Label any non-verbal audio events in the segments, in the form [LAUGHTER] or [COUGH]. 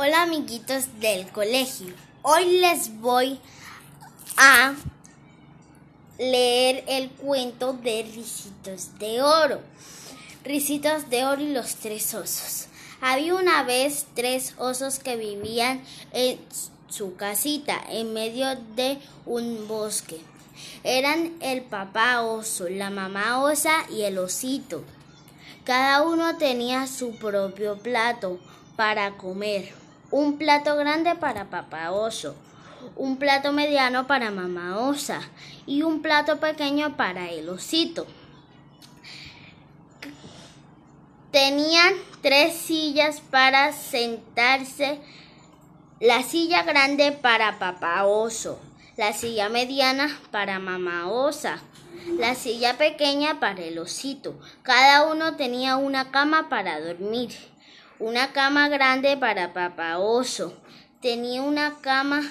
Hola amiguitos del colegio. Hoy les voy a leer el cuento de Ricitos de Oro. Ricitos de Oro y los tres osos. Había una vez tres osos que vivían en su casita en medio de un bosque. Eran el papá oso, la mamá osa y el osito. Cada uno tenía su propio plato para comer. Un plato grande para papá oso, un plato mediano para mamá osa y un plato pequeño para el osito. Tenían tres sillas para sentarse, la silla grande para papá oso, la silla mediana para mamá osa, la silla pequeña para el osito. Cada uno tenía una cama para dormir, una cama grande para papá oso, tenía una cama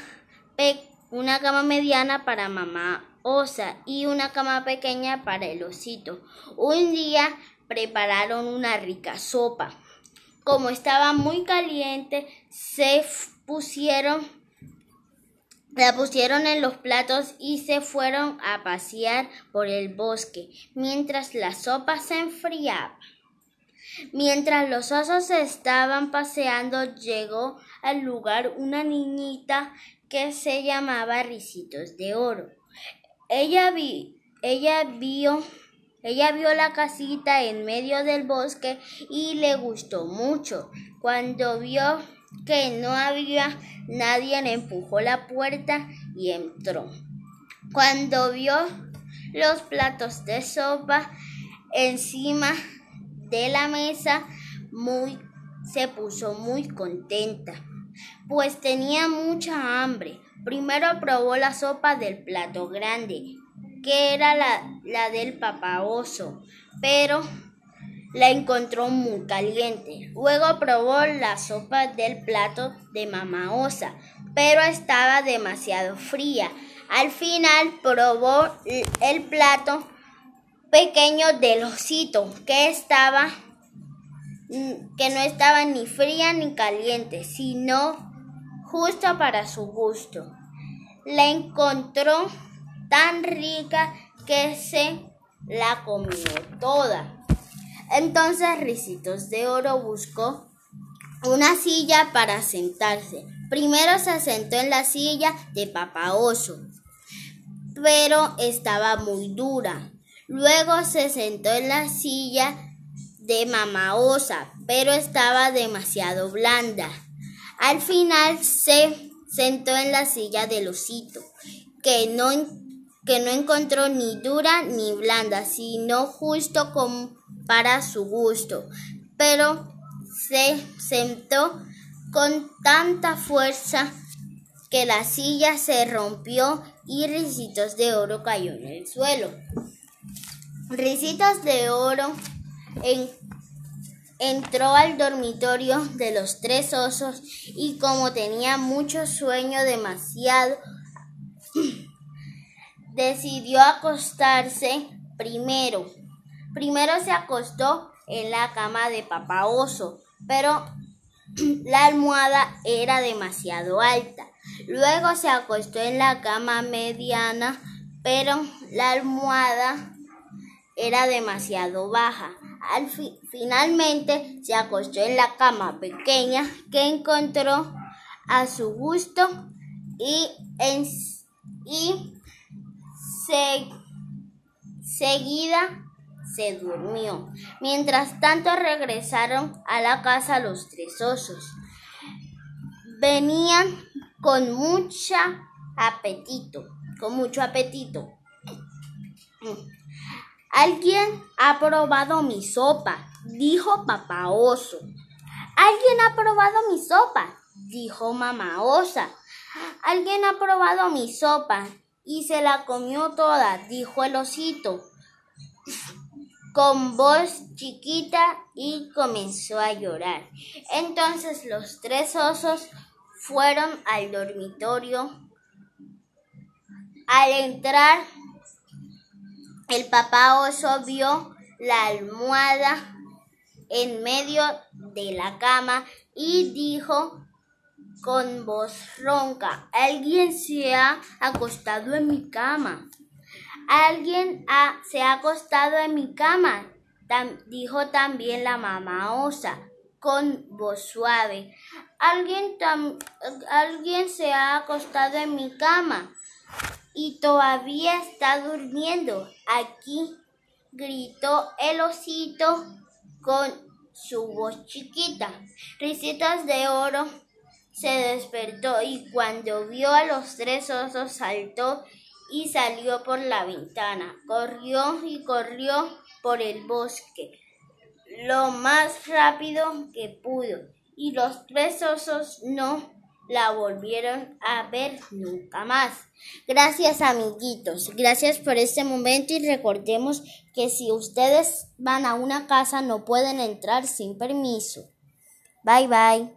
una cama mediana para mamá osa y una cama pequeña para el osito. Un día prepararon una rica sopa. Como estaba muy caliente, se pusieron la pusieron en los platos y se fueron a pasear por el bosque mientras la sopa se enfriaba. Mientras los osos estaban paseando, llegó al lugar una niñita que se llamaba Ricitos de Oro. Ella, vi, ella vio ella vio la casita en medio del bosque y le gustó mucho. Cuando vio que no había nadie, le empujó la puerta y entró. Cuando vio los platos de sopa encima de la mesa, muy, se puso muy contenta, pues tenía mucha hambre. Primero probó la sopa del plato grande que era la, del papá oso, pero la encontró muy caliente. Luego probó la sopa del plato de mamá osa, pero estaba demasiado fría. Al final probó el plato pequeño del osito, que estaba que no estaba ni fría ni caliente, sino justo para su gusto. La encontró tan rica que se la comió toda. Entonces Ricitos de Oro buscó una silla para sentarse. Primero se sentó en la silla de Papá Oso, pero estaba muy dura. Luego se sentó en la silla de Mamá Osa, pero estaba demasiado blanda. Al final se sentó en la silla del osito, que no que no encontró ni dura ni blanda, sino justo como para su gusto. Pero se sentó con tanta fuerza que la silla se rompió y Ricitos de Oro cayó en el suelo. Ricitos de Oro entró al dormitorio de los tres osos y como tenía mucho sueño, demasiado [CLEARS THROAT] decidió acostarse primero. Primero se acostó en la cama de papá oso, pero [CLEARS THROAT] la almohada era demasiado alta. Luego se acostó en la cama mediana, pero la almohada era demasiado baja. Al finalmente se acostó en la cama pequeña que encontró a su gusto y, en, y seguida se durmió. Mientras tanto regresaron a la casa los tres osos. Venían con mucha apetito, con mucho apetito. Alguien ha probado mi sopa, dijo papá oso. Alguien ha probado mi sopa, dijo mamá osa. Alguien ha probado mi sopa, y se la comió toda, dijo el osito, con voz chiquita y comenzó a llorar. Entonces los tres osos fueron al dormitorio. Al entrar, el papá oso vio la almohada en medio de la cama y dijo con voz ronca. Alguien se ha acostado en mi cama. Alguien se ha acostado en mi cama, dijo también la mamá osa con voz suave. Alguien, alguien se ha acostado en mi cama y todavía está durmiendo. Aquí gritó el osito con su voz chiquita. Risitas de oro se despertó y cuando vio a los tres osos saltó y salió por la ventana. Corrió y corrió por el bosque lo más rápido que pudo y los tres osos no la volvieron a ver nunca más. Gracias amiguitos, gracias por este momento y recordemos que si ustedes van a una casa no pueden entrar sin permiso. Bye bye.